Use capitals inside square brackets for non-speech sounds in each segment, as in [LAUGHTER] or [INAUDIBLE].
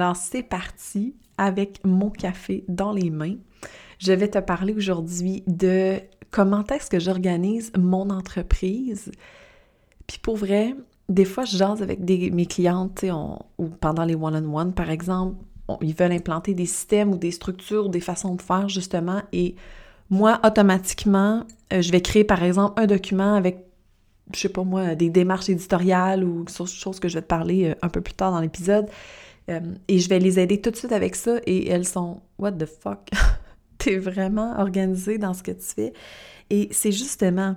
Alors, c'est parti avec mon café dans les mains. Je vais te parler aujourd'hui de comment est-ce que j'organise mon entreprise. Puis pour vrai, des fois, je jase avec mes clientes, ou pendant les one-on-one, par exemple, ils veulent implanter des systèmes ou des structures, des façons de faire, justement, et moi, automatiquement, euh, je vais créer, par exemple, un document avec, je sais pas moi, des démarches éditoriales ou choses que je vais te parler euh, un peu plus tard dans l'épisode. Euh, et je vais les aider tout de suite avec ça et elles sont What the fuck? [LAUGHS] T'es vraiment organisée dans ce que tu fais. Et c'est justement,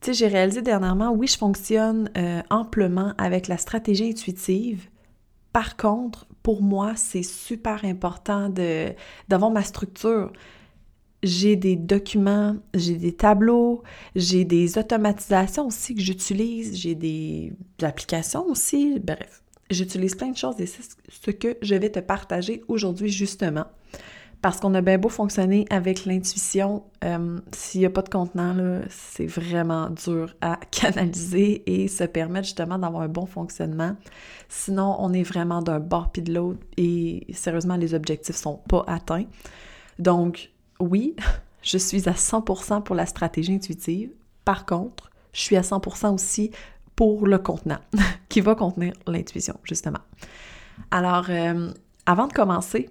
tu sais, j'ai réalisé dernièrement, oui, je fonctionne euh, amplement avec la stratégie intuitive. Par contre, pour moi, c'est super important d'avoir ma structure. J'ai des documents, j'ai des tableaux, j'ai des automatisations aussi que j'utilise, j'ai des applications aussi, bref. J'utilise plein de choses et c'est ce que je vais te partager aujourd'hui justement. Parce qu'on a bien beau fonctionner avec l'intuition, euh, s'il n'y a pas de contenant, c'est vraiment dur à [LAUGHS] canaliser et se permettre justement d'avoir un bon fonctionnement. Sinon, on est vraiment d'un bord puis de l'autre et sérieusement, les objectifs sont pas atteints. Donc, oui, [LAUGHS] je suis à 100% pour la stratégie intuitive. Par contre, je suis à 100% aussi pour le contenant, [LAUGHS] qui va contenir l'intuition, justement. Alors, euh, avant de commencer,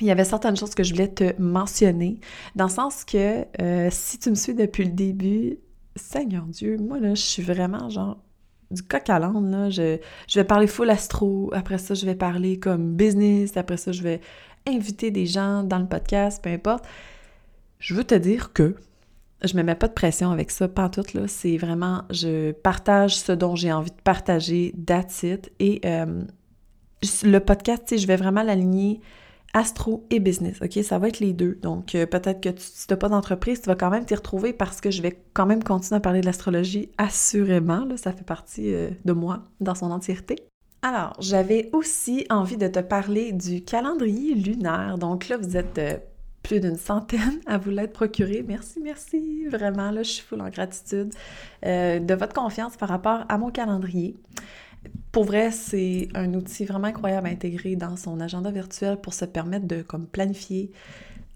il y avait certaines choses que je voulais te mentionner, dans le sens que euh, si tu me suis depuis le début, Seigneur Dieu, moi là, je suis vraiment genre du coq à l'âne, là. Je, je vais parler full astro, après ça, je vais parler comme business, après ça, je vais inviter des gens dans le podcast, peu importe. Je veux te dire que je me mets pas de pression avec ça, pas tout là. C'est vraiment, je partage ce dont j'ai envie de partager, that's Et euh, le podcast, tu je vais vraiment l'aligner astro et business, ok? Ça va être les deux. Donc, euh, peut-être que tu, si tu n'as pas d'entreprise, tu vas quand même t'y retrouver parce que je vais quand même continuer à parler de l'astrologie, assurément. Là, ça fait partie euh, de moi dans son entièreté. Alors, j'avais aussi envie de te parler du calendrier lunaire. Donc là, vous êtes plus d'une centaine à vous l'être procuré. Merci, merci, vraiment, là, je suis full en gratitude euh, de votre confiance par rapport à mon calendrier. Pour vrai, c'est un outil vraiment incroyable à intégrer dans son agenda virtuel pour se permettre de comme planifier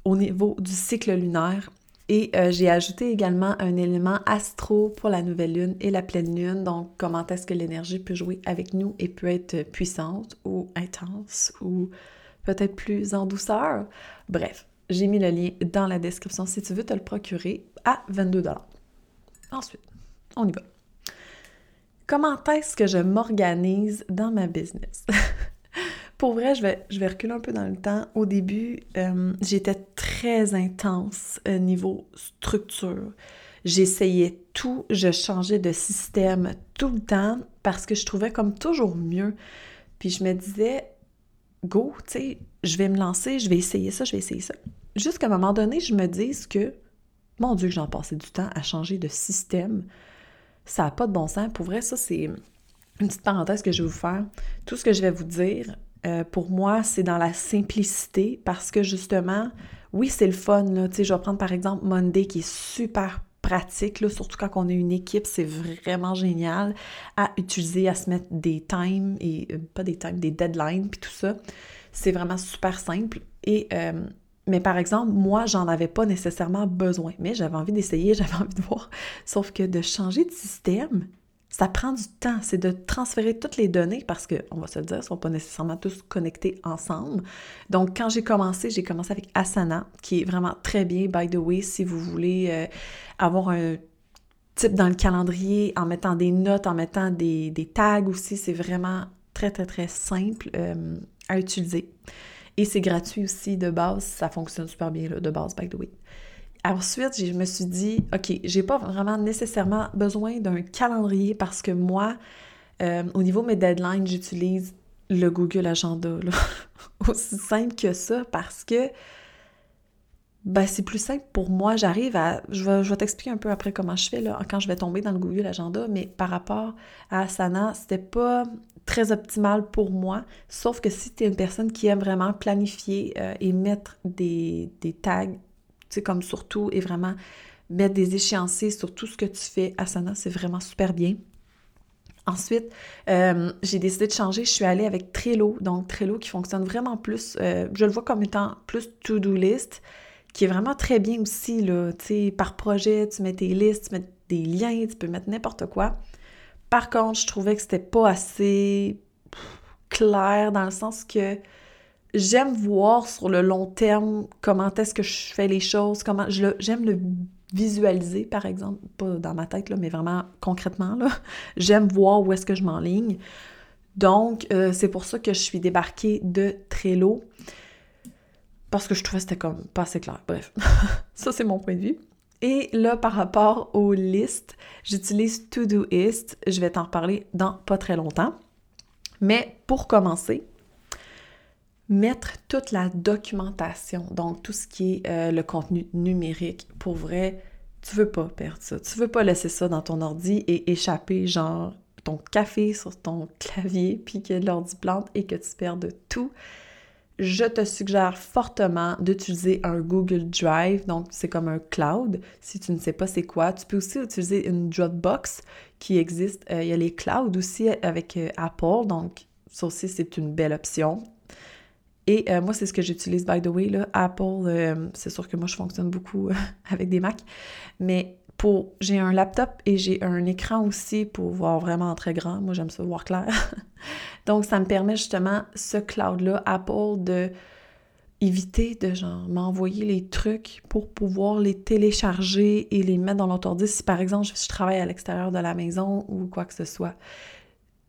au niveau du cycle lunaire. Et euh, j'ai ajouté également un élément astro pour la nouvelle lune et la pleine lune. Donc, comment est-ce que l'énergie peut jouer avec nous et peut être puissante ou intense ou peut-être plus en douceur? Bref, j'ai mis le lien dans la description si tu veux te le procurer à 22 Ensuite, on y va. Comment est-ce que je m'organise dans ma business? [LAUGHS] Pour vrai, je vais, je vais reculer un peu dans le temps. Au début, euh, j'étais très intense au niveau structure. J'essayais tout, je changeais de système tout le temps parce que je trouvais comme toujours mieux. Puis je me disais, go, tu sais, je vais me lancer, je vais essayer ça, je vais essayer ça. Jusqu'à un moment donné, je me dise que, mon Dieu, que j'en passais du temps à changer de système. Ça n'a pas de bon sens. Pour vrai, ça, c'est une petite parenthèse que je vais vous faire. Tout ce que je vais vous dire, euh, pour moi, c'est dans la simplicité parce que justement, oui, c'est le fun. Là. Je vais prendre par exemple Monday qui est super pratique, là, surtout quand on est une équipe, c'est vraiment génial à utiliser, à se mettre des times et euh, pas des times, des deadlines, puis tout ça. C'est vraiment super simple. Et euh, mais par exemple, moi, j'en avais pas nécessairement besoin, mais j'avais envie d'essayer, [LAUGHS] j'avais envie de voir. Sauf que de changer de système, ça prend du temps. C'est de transférer toutes les données parce que, on va se le dire, ne sont pas nécessairement tous connectés ensemble. Donc, quand j'ai commencé, j'ai commencé avec Asana, qui est vraiment très bien, by the way, si vous voulez euh, avoir un type dans le calendrier en mettant des notes, en mettant des, tags aussi. C'est vraiment très, très, très simple euh, à utiliser. Et c'est gratuit aussi de base, ça fonctionne super bien de base, by the way. Ensuite, je me suis dit, OK, j'ai pas vraiment nécessairement besoin d'un calendrier parce que moi, euh, au niveau de mes deadlines, j'utilise le Google Agenda. [LAUGHS] Aussi simple que ça parce que ben, c'est plus simple pour moi. J'arrive à. Je vais, je vais t'expliquer un peu après comment je fais là, quand je vais tomber dans le Google Agenda, mais par rapport à Asana, c'était pas très optimal pour moi. Sauf que si tu es une personne qui aime vraiment planifier euh, et mettre des, des tags, comme surtout, et vraiment mettre des échéanciers sur tout ce que tu fais, Asana, c'est vraiment super bien. Ensuite, euh, j'ai décidé de changer. Je suis allée avec Trello. Donc, Trello qui fonctionne vraiment plus, euh, je le vois comme étant plus to-do list qui est vraiment très bien aussi, là, tu par projet, tu mets tes listes, tu mets des liens, tu peux mettre n'importe quoi. Par contre, je trouvais que c'était pas assez clair dans le sens que j'aime voir sur le long terme comment est-ce que je fais les choses, comment j'aime le visualiser par exemple, pas dans ma tête là, mais vraiment concrètement. [LAUGHS] J'aime voir où est-ce que je m'enligne. Donc euh, c'est pour ça que je suis débarquée de Trello parce que je trouvais que c'était comme pas assez clair. Bref, [LAUGHS] ça c'est mon point de vue. Et là, par rapport aux listes, j'utilise Todoist. Je vais t'en reparler dans pas très longtemps. Mais pour commencer, mettre toute la documentation, donc tout ce qui est euh, le contenu numérique, pour vrai, tu veux pas perdre ça. Tu veux pas laisser ça dans ton ordi et échapper genre ton café sur ton [LAUGHS] clavier, puis que l'ordi plante et que tu perdes tout je te suggère fortement d'utiliser un Google Drive, donc c'est comme un cloud. Si tu ne sais pas c'est quoi, tu peux aussi utiliser une Dropbox qui existe. Euh, il y a les clouds aussi avec euh, Apple, donc ça aussi c'est une belle option. Et euh, moi, c'est ce que j'utilise, by the way, là. Apple, c'est sûr que moi, je fonctionne beaucoup [LAUGHS] avec des Macs, mais j'ai un laptop et j'ai un écran aussi pour voir vraiment très grand. Moi, j'aime ça voir clair. [LAUGHS] Donc, ça me permet justement, ce cloud-là, Apple, de éviter de genre m'envoyer les trucs pour pouvoir les télécharger et les mettre dans l'autre. Si par exemple, je travaille à l'extérieur de la maison ou quoi que ce soit,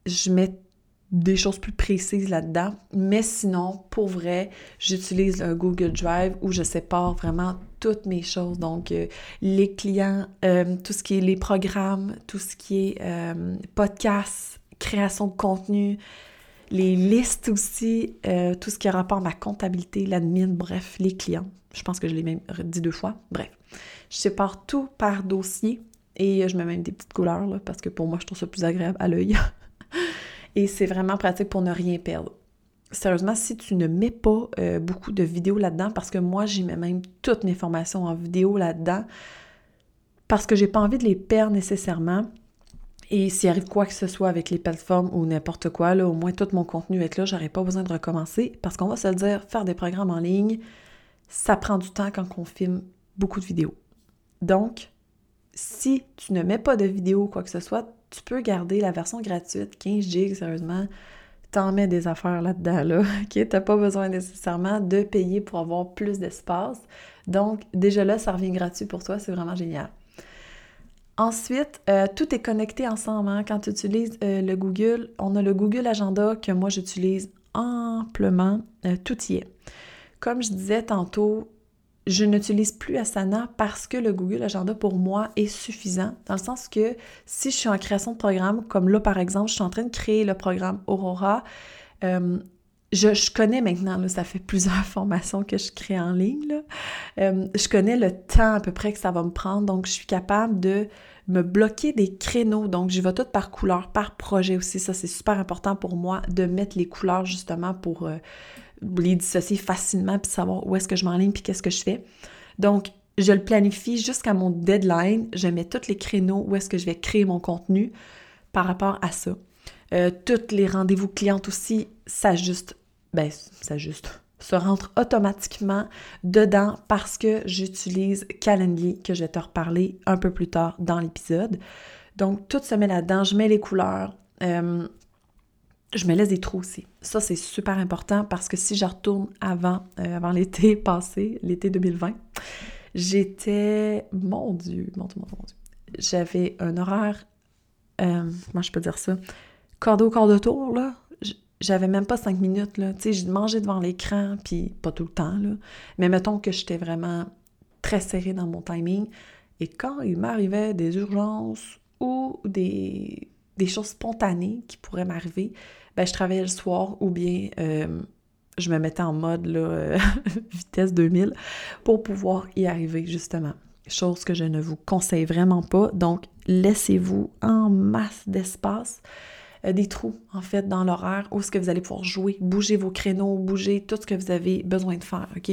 je mets des choses plus précises là-dedans. Mais sinon, pour vrai, j'utilise un Google Drive où je sépare vraiment toutes mes choses. Donc, euh, les clients, euh, tout ce qui est les programmes, tout ce qui est euh, podcast, création de contenu, les listes aussi, tout ce qui a rapport à ma comptabilité, l'admin, bref, les clients. Je pense que je l'ai même dit deux fois. Bref, je sépare tout par dossier et je mets même des petites couleurs parce que pour moi, je trouve ça plus agréable à l'œil. [LAUGHS] et c'est vraiment pratique pour ne rien perdre. Sérieusement, si tu ne mets pas euh, beaucoup de vidéos là-dedans, parce que moi, j'y mets même toutes mes formations en vidéo là-dedans, parce que j'ai pas envie de les perdre nécessairement. Et s'il arrive quoi que ce soit avec les plateformes ou n'importe quoi, là, au moins tout mon contenu est là, j'aurais pas besoin de recommencer. Parce qu'on va se le dire, faire des programmes en ligne, ça prend du temps quand on filme beaucoup de vidéos. Donc, si tu ne mets pas de vidéo ou quoi que ce soit, tu peux garder la version gratuite, 15 gigs, sérieusement. T'en mets des affaires là-dedans, là, [LAUGHS] ok? T'as pas besoin nécessairement de payer pour avoir plus d'espace. Donc, déjà là, ça revient gratuit pour toi, c'est vraiment génial. Ensuite, euh, tout est connecté ensemble. Hein? Quand tu utilises euh, le Google, on a le Google Agenda que moi j'utilise amplement. Euh, tout y est. Comme je disais tantôt, je n'utilise plus Asana parce que le Google Agenda pour moi est suffisant, dans le sens que si je suis en création de programme, comme là par exemple, je suis en train de créer le programme Aurora, euh, je, connais maintenant, là, ça fait plusieurs [LAUGHS] formations que je crée en ligne, euh, je connais le temps à peu près que ça va me prendre, donc je suis capable de me bloquer des créneaux, donc je vais tout par couleur, par projet aussi, ça c'est super important pour moi de mettre les couleurs justement pour... Euh, les dissocier facilement puis savoir où est-ce que je m'enligne puis qu'est-ce que je fais. Donc, je le planifie jusqu'à mon deadline. Je mets tous les créneaux où est-ce que je vais créer mon contenu par rapport à ça. Euh, tous les rendez-vous clientes aussi s'ajustent, ben, s'ajustent, se rentrent automatiquement dedans parce que j'utilise Calendly, que je vais te reparler un peu plus tard dans l'épisode. Donc, tout se met là-dedans. Je mets les couleurs. Euh, je me laisse des trous aussi. Ça, c'est super important parce que si je retourne avant, euh, avant l'été [LAUGHS] passé, l'été 2020, j'étais, mon Dieu, mon Dieu, mon Dieu. J'avais un horaire, euh, comment je peux dire ça, cordeau, corps de tour, là. J'avais même pas cinq minutes, là. Tu sais, je mangeais devant l'écran, puis pas tout le temps, là. Mais mettons que j'étais vraiment très serrée dans mon timing. Et quand il m'arrivait des urgences ou des, des choses spontanées qui pourraient m'arriver, ben, je travaillais le soir ou bien euh, je me mettais en mode là, [LAUGHS] vitesse 2000 pour pouvoir y arriver justement. Chose que je ne vous conseille vraiment pas. Donc, laissez-vous en masse d'espace, euh, des trous en fait dans l'horaire où est-ce que vous allez pouvoir jouer, bouger vos créneaux, bouger tout ce que vous avez besoin de faire, ok?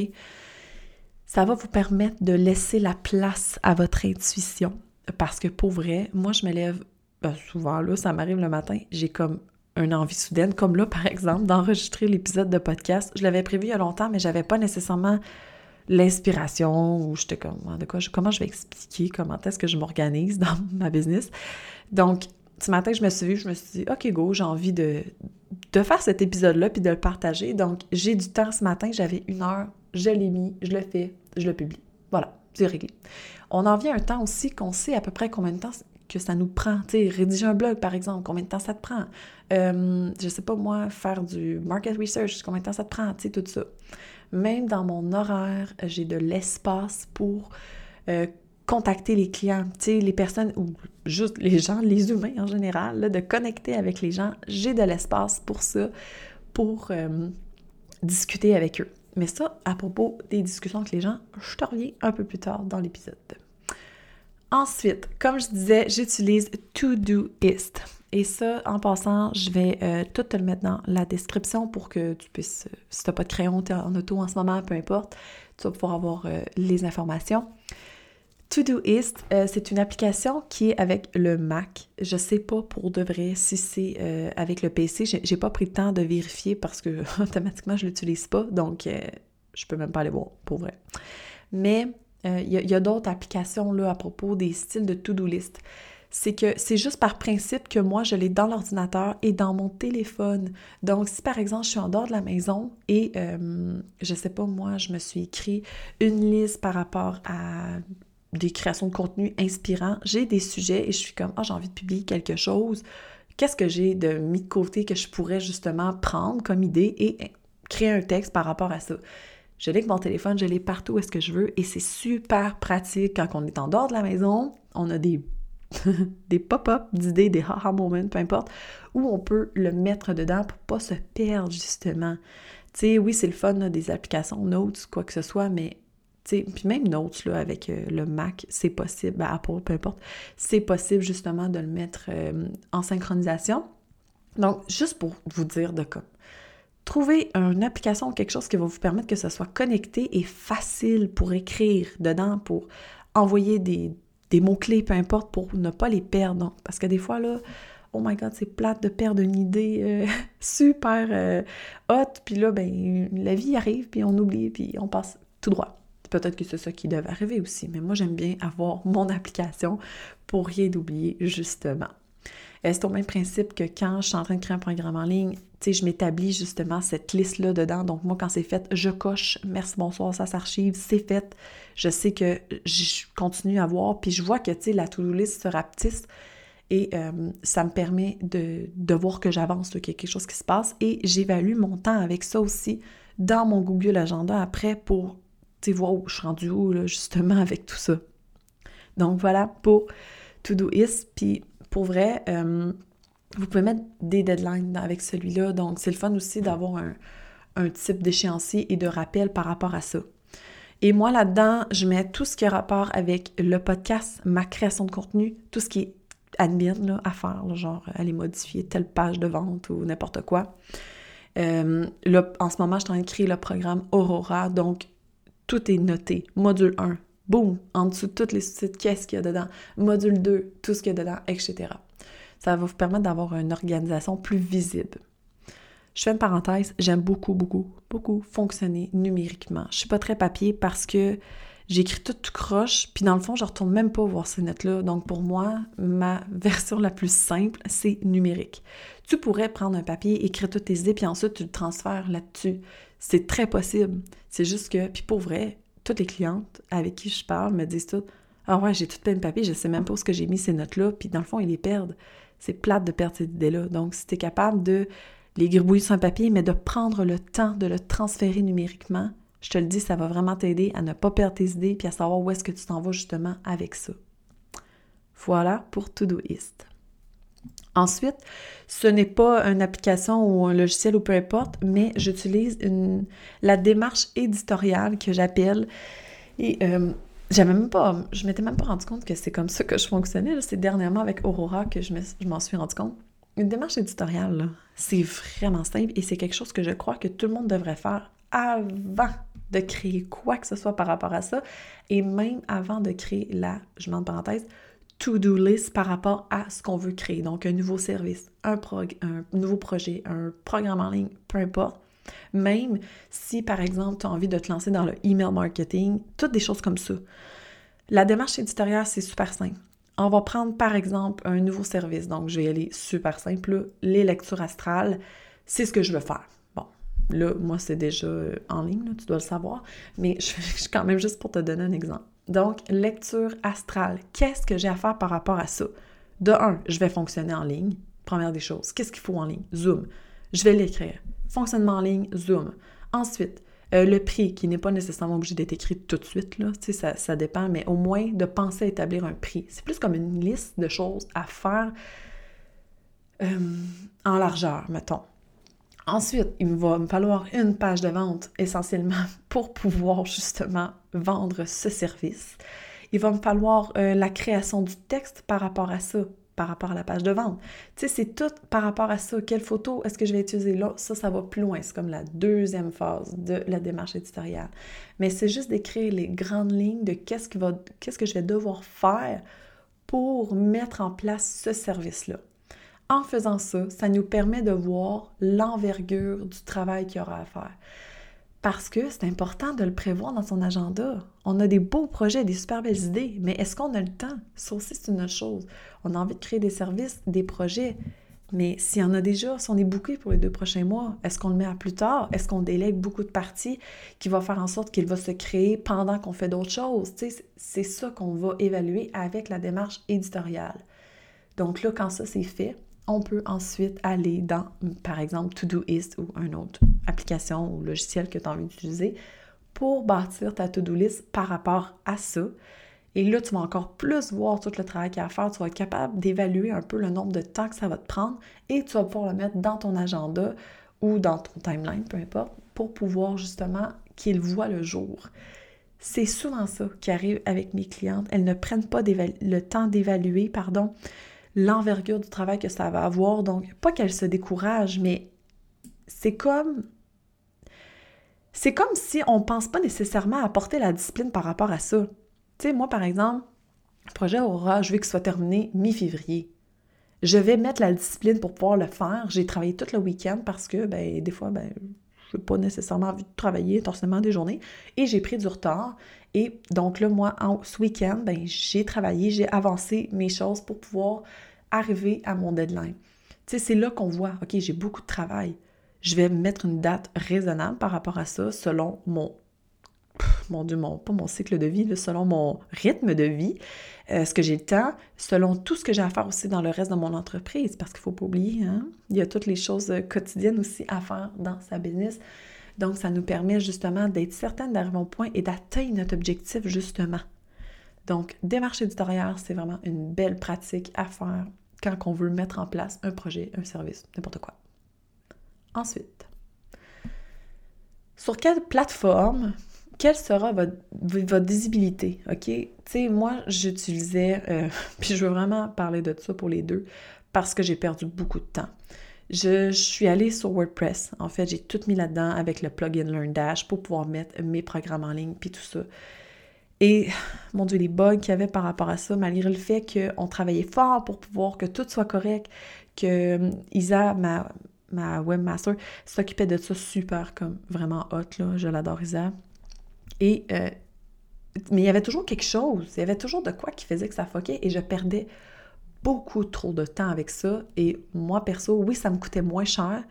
Ça va vous permettre de laisser la place à votre intuition. Parce que pour vrai, moi je me lève ben, souvent là, ça m'arrive le matin, j'ai comme une envie soudaine, comme là par exemple, d'enregistrer l'épisode de podcast. Je l'avais prévu il y a longtemps, mais j'avais pas nécessairement l'inspiration ou j'étais comme de quoi comment je vais expliquer comment est-ce que je m'organise dans [LAUGHS] ma business. Donc ce matin, je me suis vue, je me suis dit OK go, j'ai envie de de faire cet épisode-là puis de le partager. Donc j'ai du temps ce matin, j'avais une heure, je l'ai mis, je le fais, je le publie. Voilà, c'est réglé. On en vient un temps aussi qu'on sait à peu près combien de temps que ça nous prend. Tu sais, rédiger un blog, par exemple, combien de temps ça te prend? Euh, je sais pas, moi, faire du market research, combien de temps ça te prend? Tu sais, tout ça. Même dans mon horaire, j'ai de l'espace pour euh, contacter les clients, tu sais, les personnes, ou juste les gens, les humains en général, de connecter avec les gens. J'ai de l'espace pour ça, pour euh, discuter avec eux. Mais ça, à propos des discussions avec les gens, je te reviens un peu plus tard dans l'épisode. Ensuite, comme je disais, j'utilise Todoist. Et ça, en passant, je vais euh, tout te le mettre dans la description pour que tu puisses, euh, si tu n'as pas de crayon, tu es en auto en ce moment, peu importe, tu vas pouvoir avoir euh, les informations. Todoist, c'est une application qui est avec le Mac. Je sais pas pour de vrai si c'est avec le PC. J'ai pas pris le temps de vérifier parce que [LAUGHS] automatiquement je l'utilise pas, donc je peux même pas aller voir pour vrai. Mais il y a, d'autres applications là à propos des styles de to-do list c'est que c'est juste par principe que moi, je l'ai dans l'ordinateur et dans mon téléphone. Donc, si par exemple, je suis en dehors de la maison et, euh, je sais pas, moi, je me suis écrit une liste par rapport à des créations de contenu inspirants, j'ai des sujets et je suis comme, ah, j'ai envie de publier quelque chose. Qu'est-ce que j'ai de mis de côté que je pourrais justement prendre comme idée et créer un texte par rapport à ça? Je l'ai avec mon téléphone, je l'ai partout où est-ce que je veux et c'est super pratique quand on est en dehors de la maison. On a des [LAUGHS] des pop-up d'idées, des haha moments, peu importe, où on peut le mettre dedans pour pas se perdre justement. Tu sais, oui, c'est le fun des applications Notes, quoi que ce soit, mais puis même Notes là, avec euh, le Mac, c'est possible, ben, Apple, peu importe, c'est possible justement de le mettre euh, en synchronisation. Donc, juste pour vous dire de. Trouvez une application ou quelque chose qui va vous permettre que ce soit connecté et facile pour écrire dedans, pour envoyer des, mots-clés, peu importe, pour ne pas les perdre. parce que des fois, là, oh my god, c'est plate de perdre une idée euh, [LAUGHS] super euh, haute, puis là, ben, la vie arrive, puis on oublie, puis on passe tout droit. Peut-être que c'est ça qui devait arriver aussi, mais moi, j'aime bien avoir mon [LAUGHS] application pour rien oublier, justement. C'est au même principe que quand je suis en train de créer un programme en ligne, tu sais, je m'établis justement cette liste-là dedans. Donc, moi, quand c'est fait, je coche, merci, bonsoir, ça s'archive, c'est fait. Je sais que je continue à voir, puis je vois que, tu sais, la to-do list se rapetisse et euh, ça me permet de, voir que j'avance, qu'il y a quelque chose qui se passe et j'évalue mon temps avec ça aussi dans mon Google Agenda après pour, tu voir où je suis rendue où, là, justement, avec tout ça. Donc, voilà pour Todoist, puis pour vrai, euh, vous pouvez mettre des deadlines avec celui-là. Donc, c'est le fun aussi d'avoir un, type d'échéancier et de rappel par rapport à ça. Et moi, là-dedans, je mets tout ce qui a rapport avec le podcast, ma création de contenu, tout ce qui est admin là, à faire, genre aller modifier telle page de vente ou n'importe quoi. Euh, là, en ce moment, je suis en train de créer le programme Aurora, donc tout est noté. Module 1, boum, en dessous de toutes les sites, qu'est-ce qu'il y a dedans, module 2, tout ce qu'il y a dedans, etc. Ça va vous permettre d'avoir une organisation plus visible. Je fais une parenthèse, j'aime beaucoup, beaucoup, beaucoup fonctionner numériquement. Je suis pas très papier parce que j'écris tout, tout croche, puis dans le fond, je retourne même pas voir ces notes-là. Donc pour moi, ma version la plus simple, c'est numérique. Tu pourrais prendre un papier, écrire toutes tes idées, puis ensuite tu le transfères là-dessus. C'est très possible. C'est juste que, puis pour vrai, toutes les clientes avec qui je parle me disent tout Ah ouais, j'ai tout plein de papiers, je sais même pas où ce que j'ai mis ces notes-là, puis dans le fond, ils les perdent. C'est plate de perdre ces idées-là. Donc, si tu es capable de les gribouiller sur un papier, mais de prendre le temps de le transférer numériquement, Je te le dis, ça va vraiment t'aider à ne pas perdre tes idées puis à savoir où est-ce que tu t'en vas justement avec ça. Voilà pour Todoist. Ensuite, ce n'est pas une application ou un logiciel ou peu importe, mais j'utilise la démarche éditoriale que j'appelle. Et euh, j'avais même pas, je m'étais même pas rendu compte que c'est comme ça que je fonctionnais. C'est dernièrement avec Aurora que je m'en suis rendu compte. Une démarche éditoriale, c'est vraiment simple et c'est quelque chose que je crois que tout le monde devrait faire avant de créer quoi que ce soit par rapport à ça et même avant de créer la, je mets en parenthèse, to-do list par rapport à ce qu'on veut créer. Donc, un nouveau service, un, nouveau projet, un programme en ligne, peu importe. Même si, par exemple, tu as envie de te lancer dans le email marketing, toutes des choses comme ça. La démarche éditoriale, c'est super simple. On va prendre, par exemple, un nouveau service. Donc, je vais aller super simple. Les lectures astrales, c'est ce que je veux faire. Bon, là, moi, c'est déjà en ligne, tu dois le savoir. Mais [LAUGHS] je suis quand même juste pour te donner un exemple. Donc, lecture astrale. Qu'est-ce que j'ai à faire par rapport à ça? De un, je vais fonctionner en ligne. Première des choses. Qu'est-ce qu'il faut en ligne? Zoom. Je vais l'écrire. Fonctionnement en ligne, Zoom. Ensuite, euh, le prix, qui n'est pas nécessairement obligé d'être écrit tout de suite, là, ça, ça dépend, mais au moins de penser à établir un prix. C'est plus comme une liste de choses à faire euh, en largeur, mettons. Ensuite, il va me falloir une page de vente essentiellement [LAUGHS] pour pouvoir justement vendre ce service. Il va me falloir euh, la création du texte par rapport à ça, par rapport à la page de vente. Tu sais, c'est tout par rapport à ça. Quelle photo est-ce que je vais utiliser là? Ça, ça va plus loin. C'est comme la deuxième phase de la démarche éditoriale. Mais c'est juste d'écrire les grandes lignes de qu'est-ce, que je vais devoir faire pour mettre en place ce service-là. En faisant ça, ça nous permet de voir l'envergure du travail qu'il y aura à faire. Parce que c'est important de le prévoir dans son agenda. On a des beaux projets, des super belles idées, mais est-ce qu'on a le temps? Ça aussi, c'est une autre chose. On a envie de créer des services, des projets, mais s'il y en a déjà, si on est bouqué pour les deux prochains mois, est-ce qu'on le met à plus tard? Est-ce qu'on délègue beaucoup de parties qui va faire en sorte qu'il va se créer pendant qu'on fait d'autres choses? C'est ça qu'on va évaluer avec la démarche éditoriale. Donc là, quand ça c'est fait, on peut ensuite aller dans, par exemple, Todoist ou une autre application ou logiciel que tu as envie d'utiliser pour bâtir ta to-do list par rapport à ça. Et là, tu vas encore plus voir tout le travail qu'il y a à faire. Tu vas être capable d'évaluer un peu le nombre de temps que ça va te prendre et tu vas pouvoir le mettre dans ton agenda ou dans ton timeline, peu importe, pour pouvoir justement qu'il voit le jour. C'est souvent ça qui arrive avec mes clientes. Elles ne prennent pas le temps d'évaluer, pardon, l'envergure du travail que ça va avoir. Donc, pas qu'elle se décourage, mais c'est comme. C'est comme si on ne pense pas nécessairement apporter la discipline par rapport à ça. Tu sais, moi, par exemple, le projet Aura, je veux qu'il soit terminé mi-février. Je vais mettre la discipline pour pouvoir le faire. J'ai travaillé tout le week-end parce que, ben, des fois, ben, je n'ai pas nécessairement envie de travailler forcément des journées. Et j'ai pris du retard. Et donc là, moi, en, ce week-end, ben, j'ai travaillé, j'ai avancé mes choses pour pouvoir arriver à mon deadline. Tu sais, c'est là qu'on voit, OK, j'ai beaucoup de travail. Je vais mettre une date raisonnable par rapport à ça selon mon, mon Dieu, mon, pas mon cycle de vie, selon mon rythme de vie, euh, ce que j'ai le temps, selon tout ce que j'ai à faire aussi dans le reste de mon entreprise, parce qu'il ne faut pas oublier, hein, il y a toutes les choses quotidiennes aussi à faire dans sa business. Donc, ça nous permet justement d'être certaine d'arriver au point et d'atteindre notre objectif justement. Donc, démarche éditoriale, c'est vraiment une belle pratique à faire quand on veut mettre en place un projet, un service, n'importe quoi. Ensuite, sur quelle plateforme, quelle sera votre, visibilité? OK? Tu sais, moi, j'utilisais, euh, [LAUGHS] puis je veux vraiment parler de ça pour les deux, parce que j'ai perdu beaucoup de temps. Je, suis allée sur WordPress. En fait, j'ai tout mis là-dedans avec le plugin LearnDash pour pouvoir mettre mes programmes en ligne puis tout ça. Et [SIGHS] mon Dieu, les bugs qu'il y avait par rapport à ça, malgré le fait qu'on travaillait fort pour pouvoir que tout soit correct, que hum, Isa, ma, ma webmaster, s'occupait de ça super comme vraiment hot, là. Je l'adore, Isa. Euh, mais il y avait toujours quelque chose, il y avait toujours de quoi qui faisait que ça foquait et je perdais beaucoup trop de temps avec ça. Et moi, perso, oui, ça me coûtait moins cher,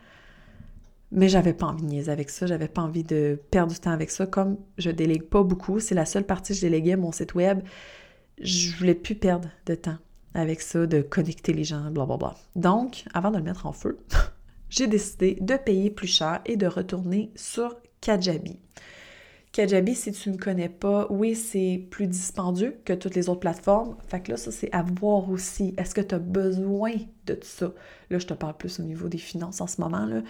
mais j'avais pas envie de niaiser avec ça, j'avais pas envie de perdre du temps avec ça. Comme je délègue pas beaucoup, c'est la seule partie que je déléguais mon site web, je voulais plus perdre de temps avec ça, de connecter les gens, blablabla. Donc, avant de le mettre en feu, [LAUGHS] j'ai décidé de payer plus cher et de retourner sur Kajabi. Kajabi, si tu ne connais pas, oui, c'est plus dispendieux que toutes les autres plateformes. Fait que là, ça, c'est à voir aussi. Est-ce que tu as besoin de ça? Là, je te parle plus au niveau des finances en ce moment, là.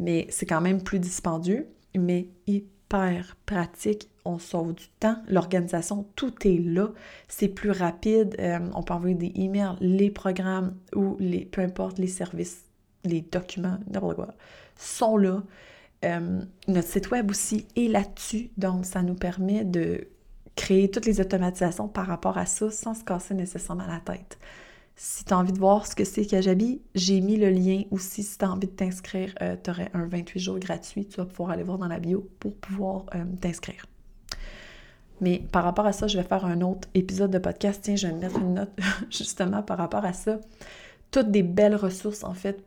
Mais c'est quand même plus dispendieux, mais hyper pratique. On sauve du temps. L'organisation, tout est là. C'est plus rapide. Euh, on peut envoyer des emails, les programmes ou les, peu importe les services, les documents, n'importe quoi, sont là. Euh, notre site web aussi est là-dessus, donc ça nous permet de créer toutes les automatisations par rapport à ça sans se casser nécessairement la tête. Si tu as envie de voir ce que c'est Kajabi, j'ai mis le lien aussi. Si tu as envie de t'inscrire, euh, tu aurais un 28 jours gratuit. Tu vas pouvoir aller voir dans la bio pour pouvoir euh, t'inscrire. Mais par rapport à ça, je vais faire un autre épisode de podcast. Tiens, je vais mettre une note [LAUGHS] justement par rapport à ça. Toutes des belles ressources en fait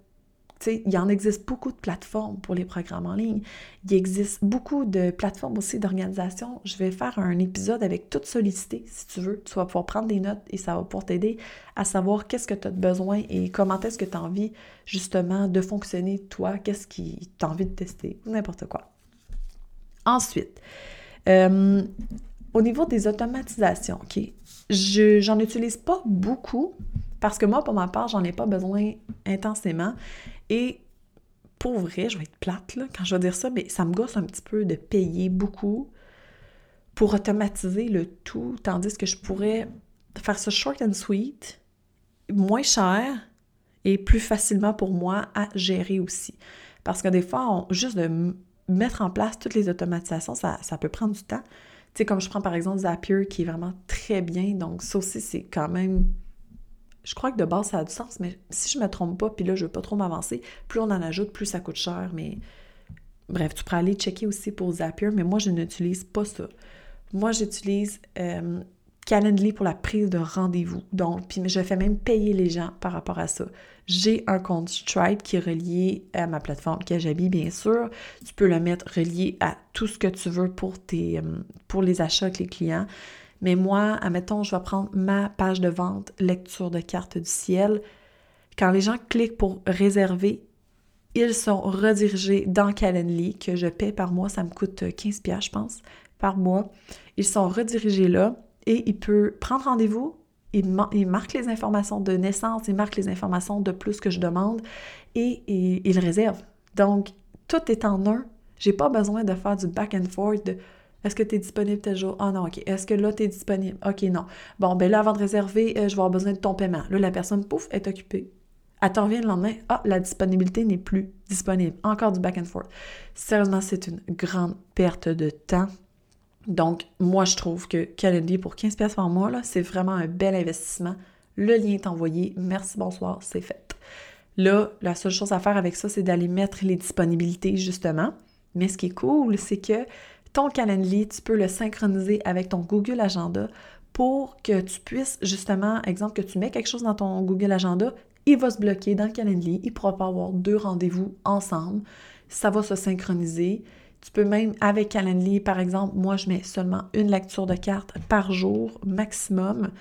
il y en existe beaucoup de plateformes pour les programmes en ligne. Il existe beaucoup de plateformes aussi d'organisation. Je vais faire un épisode avec toutes sollicitées, si tu veux. Tu vas pouvoir prendre des notes et ça va pouvoir t'aider à savoir qu'est-ce que tu as besoin et comment est-ce que tu as envie justement de fonctionner toi, qu'est-ce qui tu as envie de tester, n'importe quoi. Ensuite, euh, au niveau des automatisations, OK, je, j'en utilise pas beaucoup parce que moi, pour ma part, j'en ai pas besoin intensément. Et pour vrai, je vais être plate là, quand je vais dire ça, mais ça me gosse un petit peu de payer beaucoup pour automatiser le tout, tandis que je pourrais faire ça short and sweet, moins cher et plus facilement pour moi à gérer aussi. Parce que des fois, juste de mettre en place toutes les automatisations, ça, ça peut prendre du temps. Tu sais, comme je prends par exemple Zapier qui est vraiment très bien, donc ça aussi, c'est quand même je crois que de base, ça a du sens, mais si je me trompe pas, puis là, je veux pas trop m'avancer, plus on en ajoute, plus ça coûte cher, mais bref, tu pourrais aller checker aussi pour Zapier, mais moi, je n'utilise pas ça. Moi, j'utilise euh, Calendly pour la prise de rendez-vous. Donc, puis je fais même payer les gens par rapport à ça. J'ai un compte Stripe qui est relié à ma plateforme Kajabi, bien sûr. Tu peux le mettre relié à tout ce que tu veux pour, tes, euh, pour les achats avec les clients. Mais moi, admettons, je vais prendre ma page de vente, lecture de carte du ciel. Quand les gens cliquent pour réserver, ils sont redirigés dans Calendly, que je paie par mois. Ça me coûte 15 je pense, par mois. Ils sont redirigés là et il peut prendre rendez-vous. Il, marque les informations de naissance, il marque les informations de plus que je demande et, et il réserve. Donc, tout est en un. J'ai pas besoin de faire du back and forth, est-ce que tu es disponible tel jour? Ah non, OK. Est-ce que là, tu es disponible? OK, non. Bon, ben là, avant de réserver, euh, je vais avoir besoin de ton paiement. Là, la personne, pouf, est occupée. Elle t'en revient le lendemain. Ah, la disponibilité n'est plus disponible. Encore du back and forth. Sérieusement, c'est une grande perte de temps. Donc, moi, je trouve que Calendly pour 15$ par mois, c'est vraiment un bel investissement. Le lien est envoyé. Merci, bonsoir, c'est fait. Là, la seule chose à faire avec ça, c'est d'aller mettre les disponibilités, justement. Mais ce qui est cool, c'est que Calendly, tu peux le synchroniser avec ton Google Agenda pour que tu puisses justement, exemple, que tu mets quelque chose dans ton Google Agenda, il va se bloquer dans le Calendly, il ne pourra pas avoir deux rendez-vous ensemble, ça va se synchroniser. Tu peux même, avec Calendly, par exemple, moi, je mets seulement une lecture de carte par jour maximum.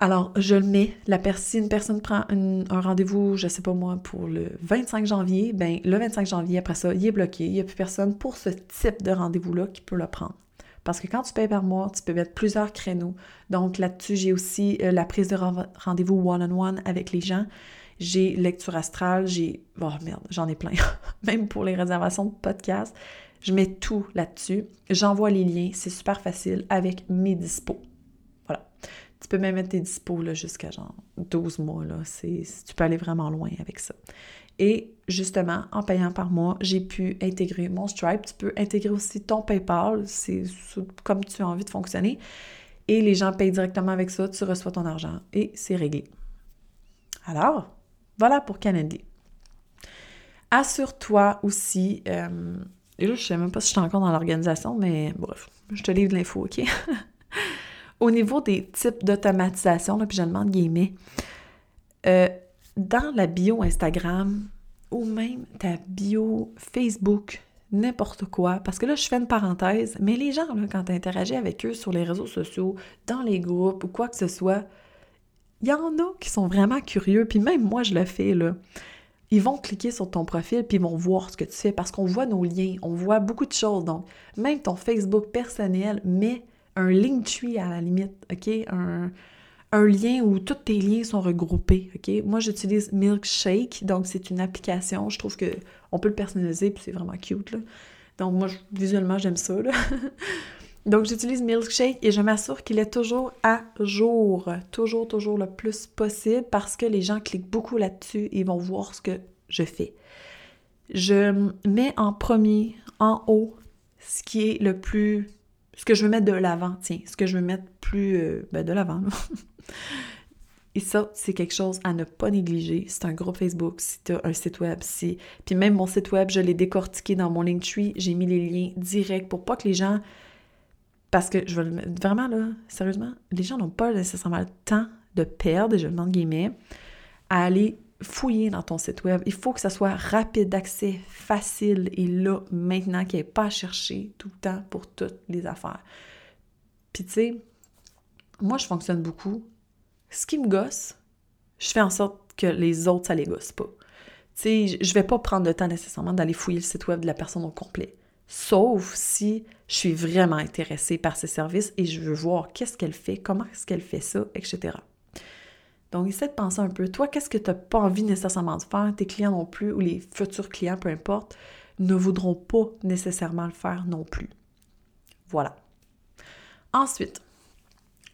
Alors, je le mets. La si une personne prend un rendez-vous, je sais pas moi, pour le 25 janvier, ben le 25 janvier, après ça, il est bloqué. Il n'y a plus personne pour ce type de rendez-vous-là qui peut le prendre. Parce que quand tu payes par mois, tu peux mettre plusieurs créneaux. Donc là-dessus, j'ai aussi euh, la prise de rendez-vous one-on-one avec les gens. J'ai lecture astrale, j'ai... Oh merde, j'en ai plein. [LAUGHS] Même pour les réservations de podcast, je mets tout là-dessus. J'envoie les liens, c'est super facile avec mes dispos. Tu peux même mettre tes dispos jusqu'à genre 12 mois. Là. tu peux aller vraiment loin avec ça. Et justement, en payant par mois, j'ai pu intégrer mon Stripe. Tu peux intégrer aussi ton PayPal, c'est comme tu as envie de fonctionner. Et les gens payent directement avec ça, tu reçois ton argent et c'est réglé. Alors, voilà pour Calendly. Assure-toi aussi, euh, et là je sais même pas si je suis encore dans l'organisation, mais bref, je te livre l'info, ok? [LAUGHS] Au niveau des types d'automatisation, puis je demande guillemets, euh, dans la bio Instagram ou même ta bio Facebook, n'importe quoi, parce que là, je fais une parenthèse, mais les gens, quand tu interagis avec eux sur les réseaux sociaux, dans les groupes ou quoi que ce soit, il y en a qui sont vraiment curieux, puis même moi, je le fais, là. ils vont cliquer sur ton profil puis ils vont voir ce que tu fais parce qu'on voit nos liens, on voit beaucoup de choses. Donc, même ton Facebook personnel met un Linktree à la limite, OK? Un, lien où tous tes liens sont regroupés, OK? Moi, j'utilise Milkshake, donc c'est une application. Je trouve que on peut le personnaliser puis c'est vraiment cute, là. Donc, moi, visuellement, j'aime ça. [LAUGHS] Donc, j'utilise Milkshake et je m'assure qu'il est toujours à jour. Toujours, toujours le plus possible parce que les gens cliquent beaucoup là-dessus et vont voir ce que je fais. Je mets en premier, en haut, ce qui est le plus. Ce que je veux mettre de l'avant, tiens, ce que je veux mettre plus. Euh, ben, de l'avant, [LAUGHS] Et ça, c'est quelque chose à ne pas négliger. C'est un groupe Facebook, si tu as un site web, si... Puis même mon site web, je l'ai décortiqué dans mon Linktree, j'ai mis les liens directs pour pas que les gens parce que je veux vraiment là, sérieusement, les gens n'ont pas nécessairement le temps de perdre, je demande guillemets, à aller fouiller dans ton site web. Il faut que ça soit rapide d'accès, facile et là, maintenant, qu'il n'y ait pas à chercher tout le temps pour toutes les affaires. Puis tu sais, moi, je fonctionne beaucoup. Ce qui me gosse, je fais en sorte que les autres, ça les gosse pas. Tu sais, je vais pas prendre le temps nécessairement d'aller fouiller le site web de la personne au complet sauf si je suis vraiment intéressée par ses services et je veux voir qu'est-ce qu'elle fait, comment est-ce qu'elle fait ça, etc. Donc, essaie de penser un peu, toi, qu'est-ce que tu n'as pas envie nécessairement de faire, tes clients non plus, ou les futurs clients, peu importe, ne voudront pas nécessairement le faire non plus. Voilà. Ensuite,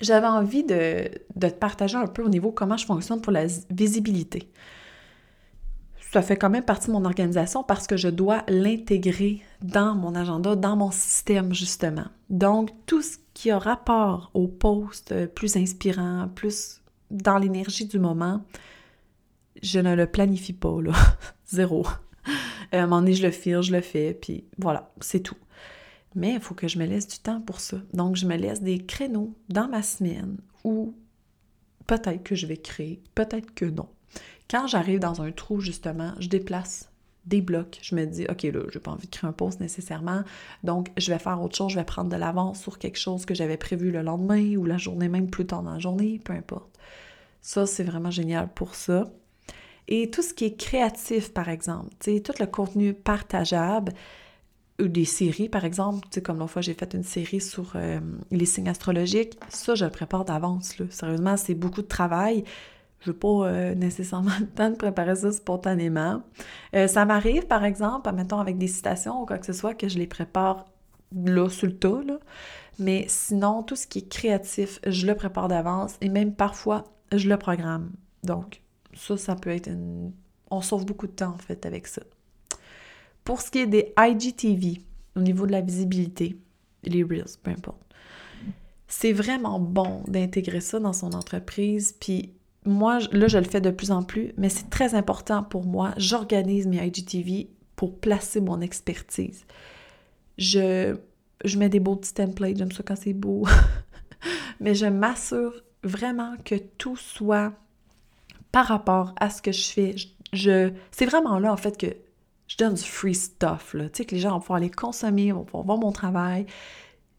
j'avais envie de, te partager un peu au niveau comment je fonctionne pour la visibilité ça fait quand même partie de mon organisation parce que je dois l'intégrer dans mon agenda, dans mon système justement. Donc, tout ce qui a rapport au poste euh, plus inspirant, plus dans l'énergie du moment, je ne le planifie pas, là. [LAUGHS] Zéro. Euh, à un moment donné, je le file, je le fais, puis voilà, c'est tout. Mais il faut que je me laisse du temps pour ça. Donc, je me laisse des créneaux dans ma semaine où peut-être que je vais créer, peut-être que non. Quand j'arrive dans un trou, justement, je déplace des blocs. Je me dis, OK, là, j'ai pas envie de créer un post nécessairement, donc je vais faire autre chose, je vais prendre de l'avance sur quelque chose que j'avais prévu le lendemain ou la journée même plus tard dans la journée, peu importe. Ça, c'est vraiment génial pour ça. Et tout ce qui est créatif, par exemple, tout le contenu partageable, ou des séries, par exemple, comme l'autre fois, j'ai fait une série sur euh, les signes astrologiques, ça, je le prépare d'avance. Sérieusement, c'est beaucoup de travail. Je n'ai pas euh, [LAUGHS] nécessairement le temps de préparer ça spontanément. Euh, ça m'arrive, par exemple, mettons avec des citations ou quoi que ce soit, que je les prépare là, sur le tas, là. Mais sinon, tout ce qui est créatif, je le prépare d'avance et même parfois, je le programme. Donc, ça, ça peut être une... On sauve beaucoup de temps, en fait, avec ça. Pour ce qui est des IGTV, au niveau de la visibilité, les Reels, peu importe, c'est vraiment bon d'intégrer ça dans son entreprise, puis moi, là, je le fais de plus en plus, mais c'est très important pour moi. J'organise mes IGTV pour placer mon expertise. Je, je mets des beaux petits templates, j'aime ça quand c'est beau. [LAUGHS] mais je m'assure vraiment que tout soit par rapport à ce que je fais. Je, c'est vraiment là, en fait, que je donne du free stuff, là. Tu sais, que les gens vont pouvoir aller consommer, vont pouvoir voir mon travail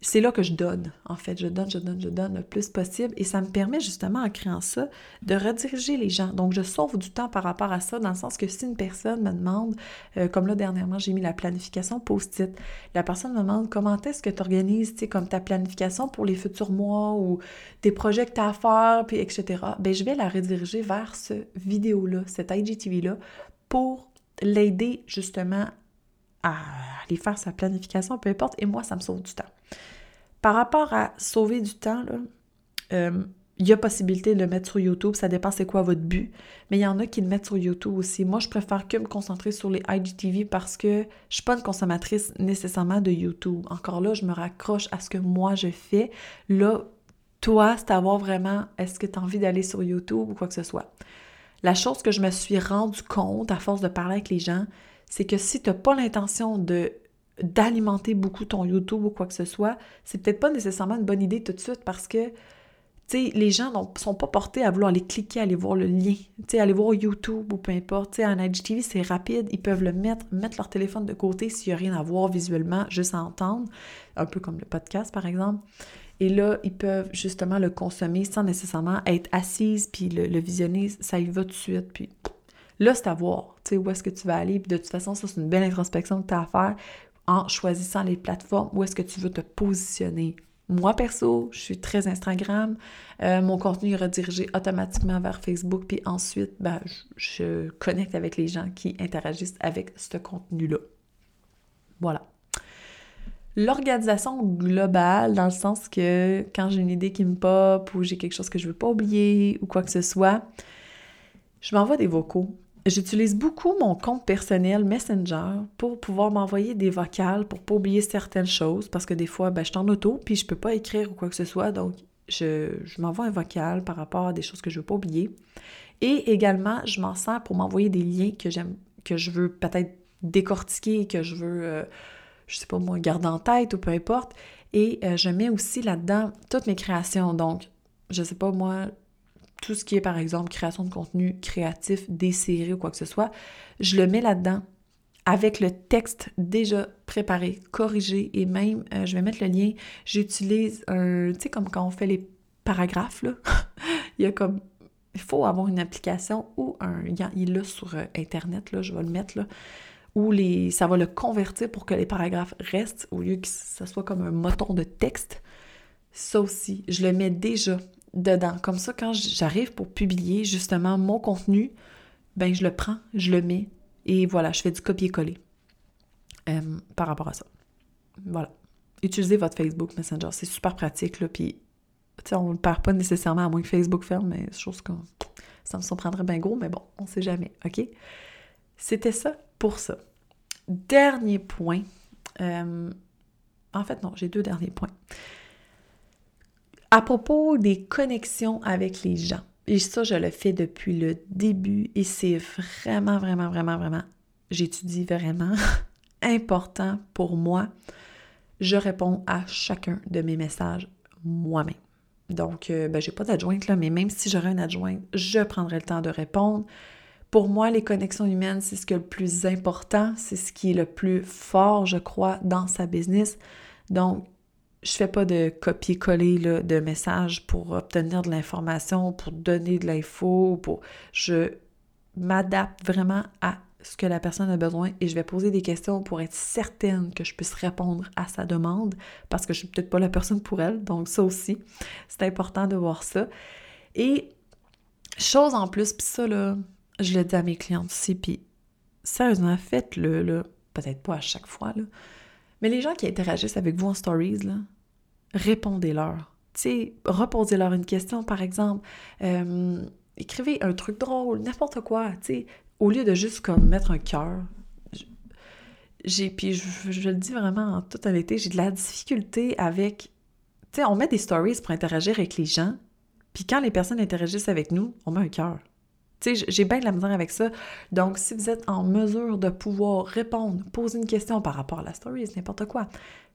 c'est là que je donne, en fait. Je donne, je donne, je donne le plus possible. Et ça me permet justement, en créant ça, de rediriger les gens. Donc, je sauve du temps par rapport à ça, dans le sens que si une personne me demande, euh, comme là dernièrement, j'ai mis la planification post-it, la personne me demande comment est-ce que tu organises, tu sais, comme ta planification pour les futurs mois ou des projets que tu as à faire, puis etc. Bien, je vais la rediriger vers ce vidéo-là, cet IGTV-là, pour l'aider justement à aller faire sa planification, peu importe, et moi, ça me sauve du temps. Par rapport à sauver du temps, euh, il y a possibilité de le mettre sur YouTube, ça dépend c'est quoi votre but, mais il y en a qui le mettent sur YouTube aussi. Moi, je préfère que me concentrer sur les IGTV parce que je suis pas une consommatrice nécessairement de YouTube. Encore là, je me raccroche à ce que moi je fais. Là, toi, c'est à vraiment est-ce que tu as envie d'aller sur YouTube ou quoi que ce soit. La chose que je me suis rendu compte à force de parler avec les gens, c'est que si tu n'as pas l'intention de d'alimenter beaucoup ton YouTube ou quoi que ce soit, c'est peut-être pas nécessairement une bonne idée tout de suite parce que les gens ne sont pas portés à vouloir aller cliquer, aller voir le lien, aller voir YouTube ou peu importe. Tu sais, en IGTV, c'est rapide, ils peuvent le mettre, mettre leur téléphone de côté s'il n'y a rien à voir visuellement, juste à entendre, un peu comme le podcast par exemple. Et là, ils peuvent justement le consommer sans nécessairement être assises puis le, le visionner, ça y va tout de suite, puis Là, c'est à voir, tu sais, où est-ce que tu vas aller. Puis de toute façon, ça, c'est une belle introspection que tu as à faire en choisissant les plateformes où est-ce que tu veux te positionner. Moi, perso, je suis très Instagram. Euh, mon contenu est redirigé automatiquement vers Facebook. Puis ensuite, ben, je, connecte avec les gens qui interagissent avec ce contenu-là. Voilà. L'organisation globale, dans le sens que quand j'ai une idée qui me pop ou j'ai quelque chose que je veux pas oublier ou quoi que ce soit, je m'envoie des vocaux J'utilise beaucoup mon compte personnel Messenger pour pouvoir m'envoyer des vocales pour pas oublier certaines choses parce que des fois, ben, je suis en auto puis je peux pas écrire ou quoi que ce soit. Donc, je, m'envoie un vocal par rapport à des choses que je veux pas oublier. Et également, je m'en sers pour m'envoyer des liens que j'aime, que je veux peut-être décortiquer, que je veux, euh, je sais pas moi, garder en tête ou peu importe. Et euh, je mets aussi là-dedans toutes mes créations. Donc, je sais pas moi, tout ce qui est, par exemple, création de contenu créatif, des séries ou quoi que ce soit, je le mets là-dedans avec le texte déjà préparé, corrigé et même, euh, je vais mettre le lien, j'utilise un, tu sais, comme quand on fait les paragraphes, là, [LAUGHS] il y a comme, il faut avoir une application ou un, il est sur euh, Internet, là, je vais le mettre, là, où les, ça va le convertir pour que les paragraphes restent au lieu que ça soit comme un moton de texte. Ça aussi, je le mets déjà dedans. Comme ça, quand j'arrive pour publier justement mon contenu, ben je le prends, je le mets et voilà, je fais du copier-coller euh, par rapport à ça. Voilà. Utilisez votre Facebook Messenger, c'est super pratique, là, puis on ne le perd pas nécessairement à moins que Facebook ferme, mais c'est chose que ça me surprendrait bien gros, mais bon, on ne sait jamais, OK? C'était ça pour ça. Dernier point. Euh, en fait, non, j'ai deux derniers points à propos des connexions avec les gens. Et ça, je le fais depuis le début et c'est vraiment, vraiment, vraiment, vraiment, j'étudie vraiment [LAUGHS] important pour moi. Je réponds à chacun de mes messages moi-même. Donc, euh, ben, j'ai pas d'adjointe là, mais même si j'aurais une adjointe, je prendrai le temps de répondre. Pour moi, les connexions humaines, c'est ce qui est le plus important, c'est ce qui est le plus fort, je crois, dans sa business. Donc, je fais pas de copier-coller de messages pour obtenir de l'information, pour donner de l'info, pour je m'adapte vraiment à ce que la personne a besoin et je vais poser des questions pour être certaine que je puisse répondre à sa demande parce que je suis peut-être pas la personne pour elle. Donc ça aussi, c'est important de voir ça. Et chose en plus, puis ça là, je le dis à mes clientes aussi, puis sérieusement, faites-le là, peut-être pas à chaque fois là, mais les gens qui interagissent avec vous en stories là, répondez-leur. Reposez-leur une question, par exemple. Euh, écrivez un truc drôle, n'importe quoi, tu sais, au lieu de juste comme mettre un cœur. J'ai, puis je, le dis vraiment en toute honnêteté, j'ai de la difficulté avec... Tu sais, on met des stories pour interagir avec les gens, puis quand les personnes interagissent avec nous, on met un cœur. J'ai bien de la misère avec ça. Donc, si vous êtes en mesure de pouvoir répondre, poser une question par rapport à la story, n'importe quoi,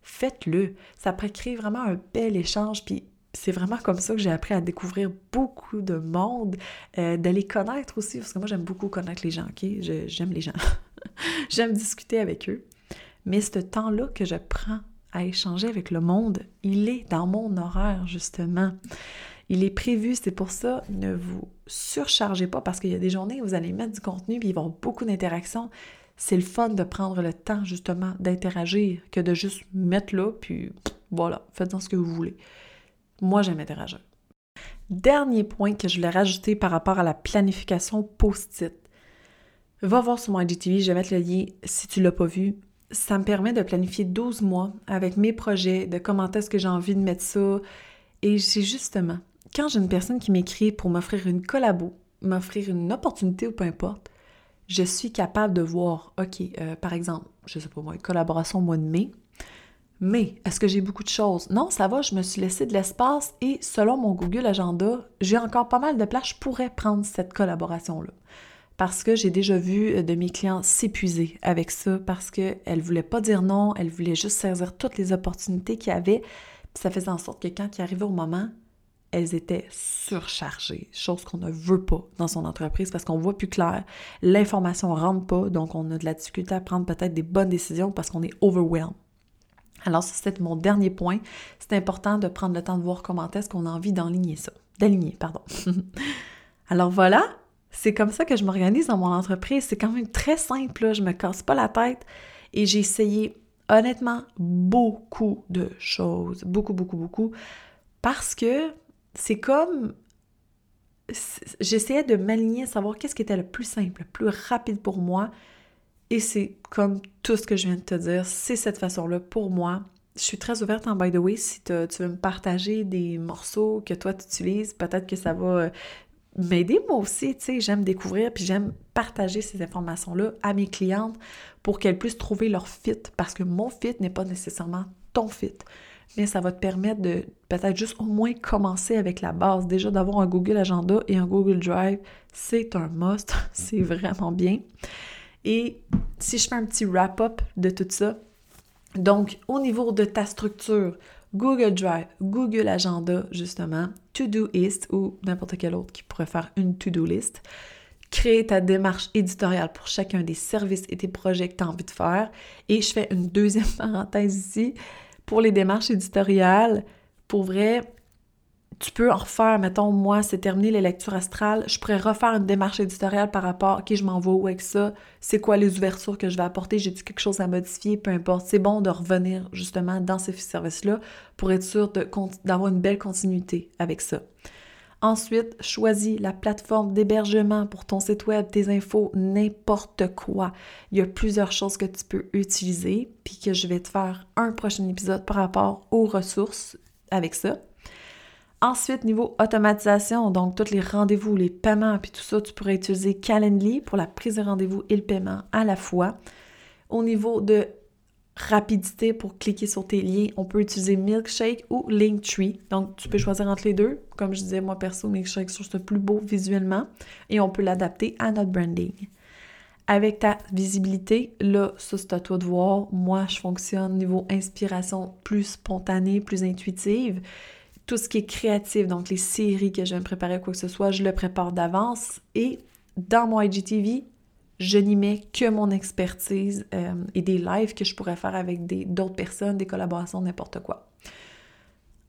faites-le. Ça peut créer vraiment un bel échange, puis c'est vraiment comme ça que j'ai appris à découvrir beaucoup de monde, euh, de les connaître aussi, parce que moi j'aime beaucoup connaître les gens, ok? J'aime les gens. [LAUGHS] j'aime discuter avec eux. Mais ce temps-là que je prends à échanger avec le monde, il est dans mon horaire, justement. Il est prévu, c'est pour ça, ne vous surchargez pas parce qu'il y a des journées où vous allez mettre du contenu puis il va y avoir beaucoup d'interactions c'est le fun de prendre le temps justement d'interagir que de juste mettre là, puis voilà, faites-en ce que vous voulez. Moi, j'aime interagir. Dernier point que je voulais rajouter par rapport à la planification post-it. Va voir sur mon IGTV, je vais mettre le lien si tu l'as pas vu. Ça me permet de planifier 12 mois avec mes projets, de comment est-ce que j'ai envie de mettre ça. Et c'est justement, quand j'ai une personne qui m'écrit pour m'offrir une collabo, m'offrir une opportunité ou peu importe, je suis capable de voir, OK, euh, par exemple, je sais pas moi, une collaboration au mois de mai, mais est-ce que j'ai beaucoup de choses? Non, ça va, je me suis laissé de l'espace et selon mon Google Agenda, j'ai encore pas mal de place, je pourrais prendre cette collaboration-là. Parce que j'ai déjà vu euh, de mes clients s'épuiser avec ça, parce qu'elles ne voulaient pas dire non, elles voulaient juste saisir toutes les opportunités qu'il y avait. Puis ça faisait en sorte que quand il arrivait au moment, elles étaient surchargées, chose qu'on ne veut pas dans son entreprise parce qu'on voit plus clair, l'information rentre pas, donc on a de la difficulté à prendre peut-être des bonnes décisions parce qu'on est overwhelmed. Alors ça, c'était mon dernier point. C'est important de prendre le temps de voir comment est-ce qu'on a envie d'enligner ça. D'aligner, pardon. [LAUGHS] Alors voilà, C'est comme ça que je m'organise dans mon entreprise. C'est quand même très simple, là. je me casse pas la tête. Et j'ai essayé honnêtement beaucoup de choses, beaucoup, beaucoup, beaucoup, parce que c'est comme j'essayais de m'aligner à savoir qu'est-ce qui était le plus simple, le plus rapide pour moi. Et c'est comme tout ce que je viens de te dire, c'est cette façon-là pour moi. Je suis très ouverte en by the way. Si tu veux me partager des morceaux que toi tu utilises, peut-être que ça va euh, m'aider moi aussi. Tu sais, j'aime découvrir puis j'aime partager ces informations-là à mes clientes pour qu'elles puissent trouver leur fit. Parce que mon fit n'est pas nécessairement ton fit mais ça va te permettre de peut-être juste au moins commencer avec la base. Déjà d'avoir un Google Agenda et un Google Drive, c'est un must, [LAUGHS] c'est vraiment bien. Et si je fais un petit wrap-up de tout ça, donc au niveau de ta structure, Google Drive, Google Agenda, justement, To-Do-List ou n'importe quel autre qui pourrait faire une To-Do List. Créer ta démarche éditoriale pour chacun des services et des projets que tu as envie de faire. Et je fais une deuxième [LAUGHS] parenthèse ici pour les démarches éditoriales, pour vrai, tu peux en refaire, mettons, moi, c'est terminé les lectures astrales, je pourrais refaire une démarche éditoriale par rapport, OK, je m'en où avec ça, c'est quoi les ouvertures que je vais apporter, j'ai-tu quelque chose à modifier, peu importe. C'est bon de revenir justement dans ces services-là pour être sûr d'avoir une belle continuité avec ça. Ensuite, choisis la plateforme d'hébergement pour ton site web, tes infos, n'importe quoi. Il y a plusieurs choses que tu peux utiliser, puis que je vais te faire un prochain épisode par rapport aux ressources avec ça. Ensuite, niveau automatisation, donc tous les rendez-vous, les paiements, puis tout ça, tu pourrais utiliser Calendly pour la prise de rendez-vous et le paiement à la fois. Au niveau de rapidité pour cliquer sur tes liens, on peut utiliser Milkshake ou Linktree. Donc, tu peux choisir entre les deux. Comme je disais, moi perso, Milkshake, je trouve plus beau visuellement et on peut l'adapter à notre branding. Avec ta visibilité, là, ça c'est à toi de voir. Moi, je fonctionne niveau inspiration plus spontanée, plus intuitive. Tout ce qui est créatif, donc les séries que je me préparer quoi que ce soit, je le prépare d'avance. Et dans mon IGTV, je n'y mets que mon expertise euh, et des lives que je pourrais faire avec d'autres personnes, des collaborations, n'importe quoi.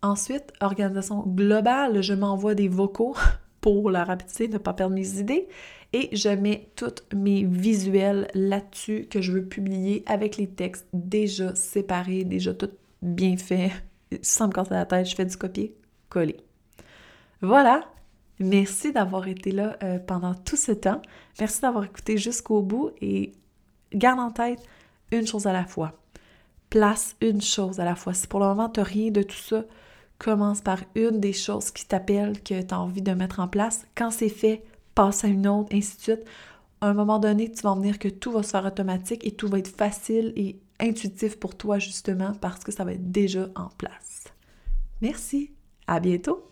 Ensuite, organisation globale, je m'envoie des vocaux [LAUGHS] pour la rapidité, ne pas perdre mes idées. Et je mets tous mes visuels là-dessus que je veux publier avec les textes déjà séparés, déjà tout bien fait, [LAUGHS] sans me casser la tête, je fais du copier-coller. Voilà, Merci d'avoir été là euh, pendant tout ce temps. Merci d'avoir écouté jusqu'au bout et garde en tête une chose à la fois. Place une chose à la fois. Si pour le moment, tu n'as rien de tout ça, commence par une des choses qui t'appellent, que tu as envie de mettre en place. Quand c'est fait, passe à une autre, ainsi de suite. À un moment donné, tu vas en venir que tout va se faire automatique et tout va être facile et intuitif pour toi, justement, parce que ça va être déjà en place. Merci. À bientôt.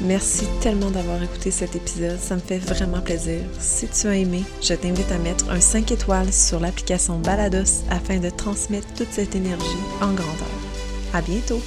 Merci tellement d'avoir écouté cet épisode, ça me fait vraiment plaisir. Si tu as aimé, je t'invite à mettre un 5 étoiles sur l'application Balados afin de transmettre toute cette énergie en grandeur. À bientôt!